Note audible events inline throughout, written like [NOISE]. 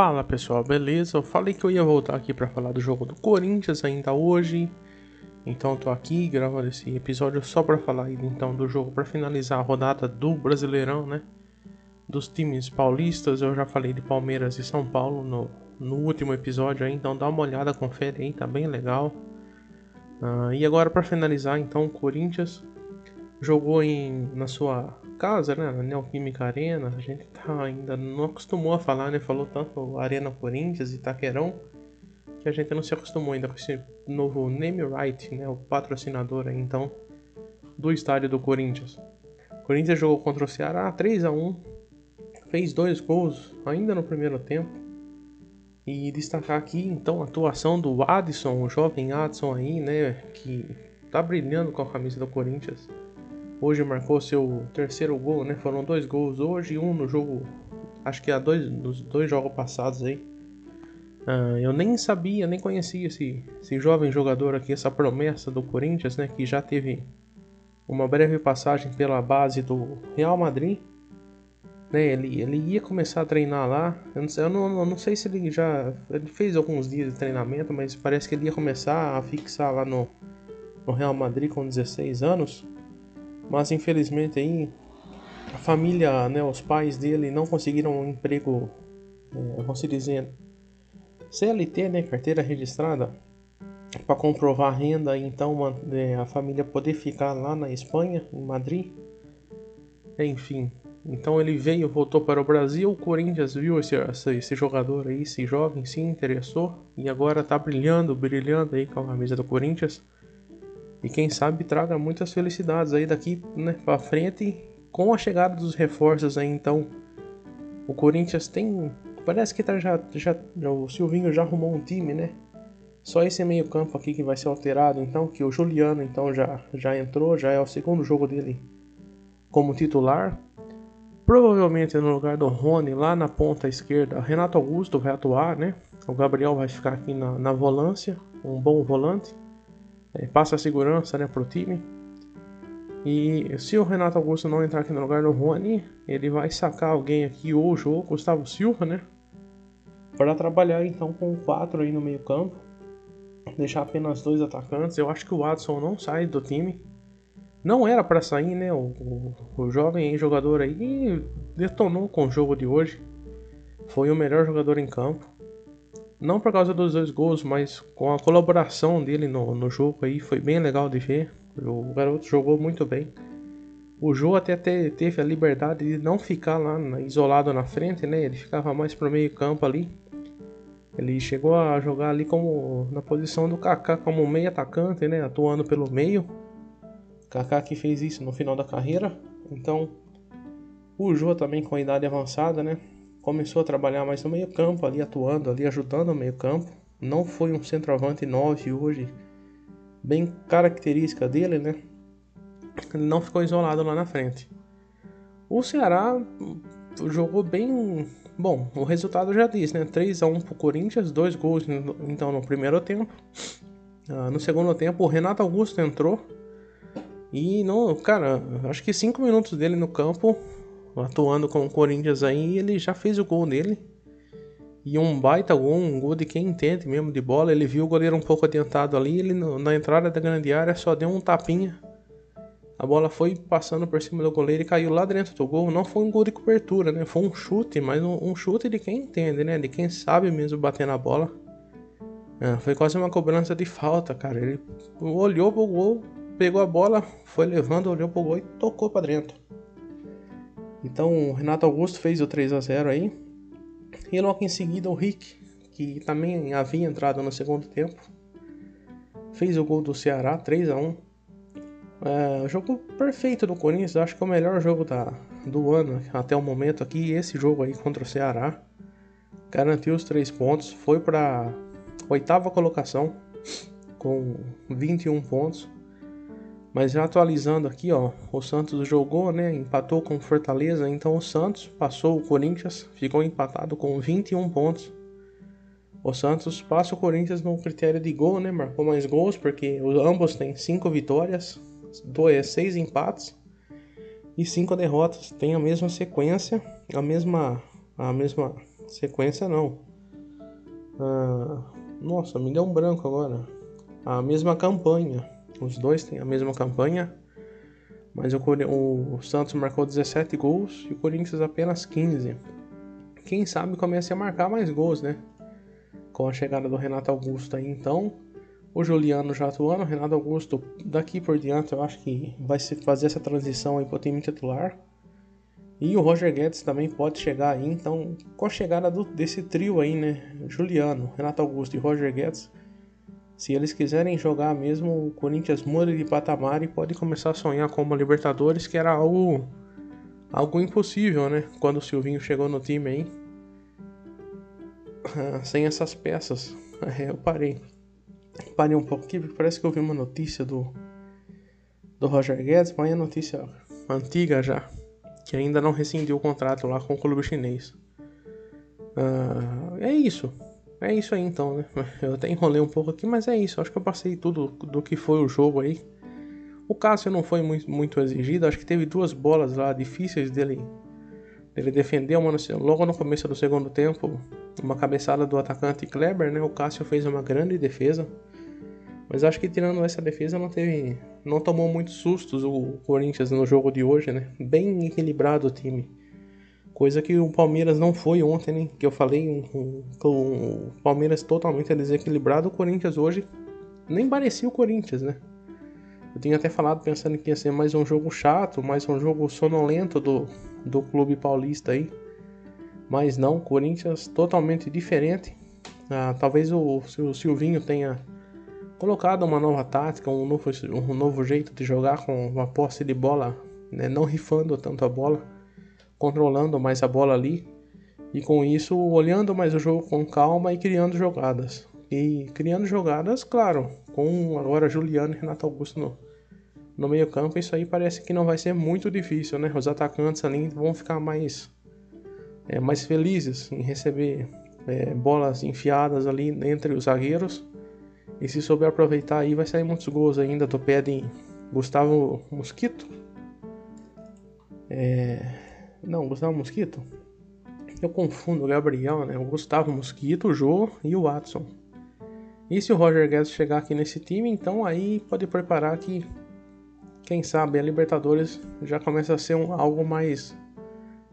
Fala pessoal, beleza? Eu falei que eu ia voltar aqui para falar do jogo do Corinthians ainda hoje. Então tô aqui gravando esse episódio só para falar então do jogo para finalizar a rodada do Brasileirão, né? Dos times paulistas, eu já falei de Palmeiras e São Paulo no, no último episódio aí, então dá uma olhada, confere aí, tá bem legal. Uh, e agora para finalizar então, o Corinthians jogou em, na sua casa, né, na Neoquímica Arena, a gente tá ainda não acostumou a falar, né, falou tanto Arena Corinthians e Taquerão, que a gente não se acostumou ainda com esse novo name right, né, o patrocinador então, do estádio do Corinthians. O Corinthians jogou contra o Ceará 3 a 1 fez dois gols ainda no primeiro tempo, e destacar aqui então a atuação do Adson, o jovem Adson aí, né, que tá brilhando com a camisa do Corinthians Hoje marcou seu terceiro gol, né? Foram dois gols hoje e um no jogo. Acho que há dois, nos dois jogos passados aí. Uh, eu nem sabia, nem conhecia esse, esse jovem jogador aqui, essa promessa do Corinthians, né? Que já teve uma breve passagem pela base do Real Madrid. Né, ele, ele ia começar a treinar lá. Eu não, sei, eu não, eu não sei se ele já. Ele fez alguns dias de treinamento, mas parece que ele ia começar a fixar lá no, no Real Madrid com 16 anos. Mas infelizmente aí a família, né, os pais dele não conseguiram um emprego, é, vamos dizer, CLT, né, carteira registrada, para comprovar a renda, então uma, é, a família poder ficar lá na Espanha, em Madrid. Enfim, então ele veio, voltou para o Brasil. O Corinthians viu esse, esse jogador aí, esse jovem, se interessou e agora está brilhando, brilhando aí com a camisa do Corinthians. E quem sabe traga muitas felicidades aí daqui né, para frente com a chegada dos reforços aí. Então, o Corinthians tem. Parece que tá já, já, o Silvinho já arrumou um time, né? Só esse meio campo aqui que vai ser alterado, então, que o Juliano então já, já entrou, já é o segundo jogo dele como titular. Provavelmente no lugar do Rony, lá na ponta esquerda, Renato Augusto vai atuar, né? O Gabriel vai ficar aqui na, na volância, um bom volante é, passa a segurança né, para o time. E se o Renato Augusto não entrar aqui no lugar do Rony, ele vai sacar alguém aqui, ou o jogo, Gustavo Silva, né? Para trabalhar então com quatro aí no meio campo. Deixar apenas dois atacantes. Eu acho que o Watson não sai do time. Não era para sair, né? O, o, o jovem jogador aí detonou com o jogo de hoje. Foi o melhor jogador em campo. Não por causa dos dois gols, mas com a colaboração dele no, no jogo aí, foi bem legal de ver. O garoto jogou muito bem. O Jô até te, teve a liberdade de não ficar lá isolado na frente, né? Ele ficava mais pro meio campo ali. Ele chegou a jogar ali como na posição do Kaká como meio atacante, né? Atuando pelo meio. Kaká que fez isso no final da carreira. Então, o Jô também com a idade avançada, né? Começou a trabalhar mais no meio campo, ali atuando, ali ajudando no meio campo. Não foi um centroavante 9 hoje, bem característica dele, né? Ele não ficou isolado lá na frente. O Ceará jogou bem. Bom, o resultado já diz, né? 3 a 1 pro Corinthians, dois gols então no primeiro tempo. Uh, no segundo tempo, o Renato Augusto entrou. E não, cara, acho que 5 minutos dele no campo atuando com o Corinthians aí, ele já fez o gol nele. E um baita gol, um gol de quem entende mesmo de bola. Ele viu o goleiro um pouco adiantado ali, ele na entrada da grande área só deu um tapinha. A bola foi passando por cima do goleiro e caiu lá dentro do gol. Não foi um gol de cobertura, né? Foi um chute, mas um, um chute de quem entende, né? De quem sabe mesmo bater na bola. É, foi quase uma cobrança de falta, cara. Ele olhou pro gol, pegou a bola, foi levando, olhou pro gol e tocou para dentro. Então o Renato Augusto fez o 3 a 0 aí. E logo em seguida o Rick, que também havia entrado no segundo tempo, fez o gol do Ceará, 3 a 1 é, Jogo perfeito do Corinthians, acho que é o melhor jogo da, do ano até o momento aqui. Esse jogo aí contra o Ceará garantiu os três pontos, foi para oitava colocação com 21 pontos. Mas atualizando aqui, ó, o Santos jogou, né? Empatou com Fortaleza, então o Santos passou o Corinthians, ficou empatado com 21 pontos. O Santos passa o Corinthians no critério de gol, né? Marcou mais gols porque ambos têm 5 vitórias, 6 empates e 5 derrotas. Tem a mesma sequência, a mesma a mesma sequência não. Ah, nossa, me deu um branco agora. A mesma campanha. Os dois têm a mesma campanha. Mas o, o Santos marcou 17 gols e o Corinthians apenas 15. Quem sabe comece a marcar mais gols, né? Com a chegada do Renato Augusto aí, então. O Juliano já atuando, o Renato Augusto daqui por diante eu acho que vai se fazer essa transição aí para o time titular. E o Roger Guedes também pode chegar aí, então com a chegada do, desse trio aí, né? Juliano, Renato Augusto e Roger Guedes, se eles quiserem jogar mesmo, o Corinthians muda de patamar e pode começar a sonhar com uma Libertadores, que era algo, algo impossível, né? Quando o Silvinho chegou no time aí. Sem essas peças. [LAUGHS] Eu parei. Parei um pouco aqui, porque parece que eu vi uma notícia do, do Roger Guedes, mas é notícia antiga já. Que ainda não rescindiu o contrato lá com o clube chinês. Uh, é isso. É isso aí então, né? [LAUGHS] Eu até enrolei um pouco aqui, mas é isso. Acho que eu passei tudo do que foi o jogo aí. O Cássio não foi muito, muito exigido. Acho que teve duas bolas lá difíceis dele, dele defender. Uma logo no começo do segundo tempo, uma cabeçada do atacante Kleber, né? O Cássio fez uma grande defesa. Mas acho que tirando essa defesa não teve. Não tomou muitos sustos o Corinthians no jogo de hoje, né? Bem equilibrado o time. Coisa que o Palmeiras não foi ontem, né? Que eu falei, um, um, um, o Palmeiras totalmente desequilibrado. O Corinthians hoje nem parecia o Corinthians, né? Eu tinha até falado pensando que ia ser mais um jogo chato, mais um jogo sonolento do, do clube paulista aí. Mas não, Corinthians totalmente diferente. Ah, talvez o, o Silvinho tenha colocado uma nova tática, um novo, um novo jeito de jogar com uma posse de bola, né? não rifando tanto a bola controlando mais a bola ali e com isso olhando mais o jogo com calma e criando jogadas. E criando jogadas, claro, com agora Juliano e Renato Augusto no, no meio campo, isso aí parece que não vai ser muito difícil, né? Os atacantes ali vão ficar mais, é, mais felizes em receber é, bolas enfiadas ali entre os zagueiros. E se souber aproveitar aí, vai sair muitos gols ainda do pé de Gustavo Mosquito. É, não, Gustavo Mosquito? Eu confundo o Gabriel, né? O Gustavo Mosquito, o Jô e o Watson. E se o Roger Guedes chegar aqui nesse time, então aí pode preparar que, quem sabe, a Libertadores já começa a ser um, algo mais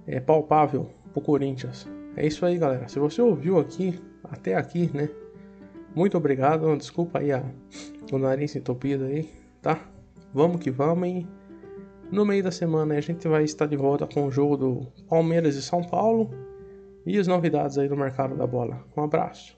é, palpável pro Corinthians. É isso aí, galera. Se você ouviu aqui, até aqui, né? Muito obrigado. Desculpa aí a, o nariz entupido aí, tá? Vamos que vamos e no meio da semana a gente vai estar de volta com o jogo do Palmeiras e São Paulo e as novidades aí do mercado da bola. Um abraço.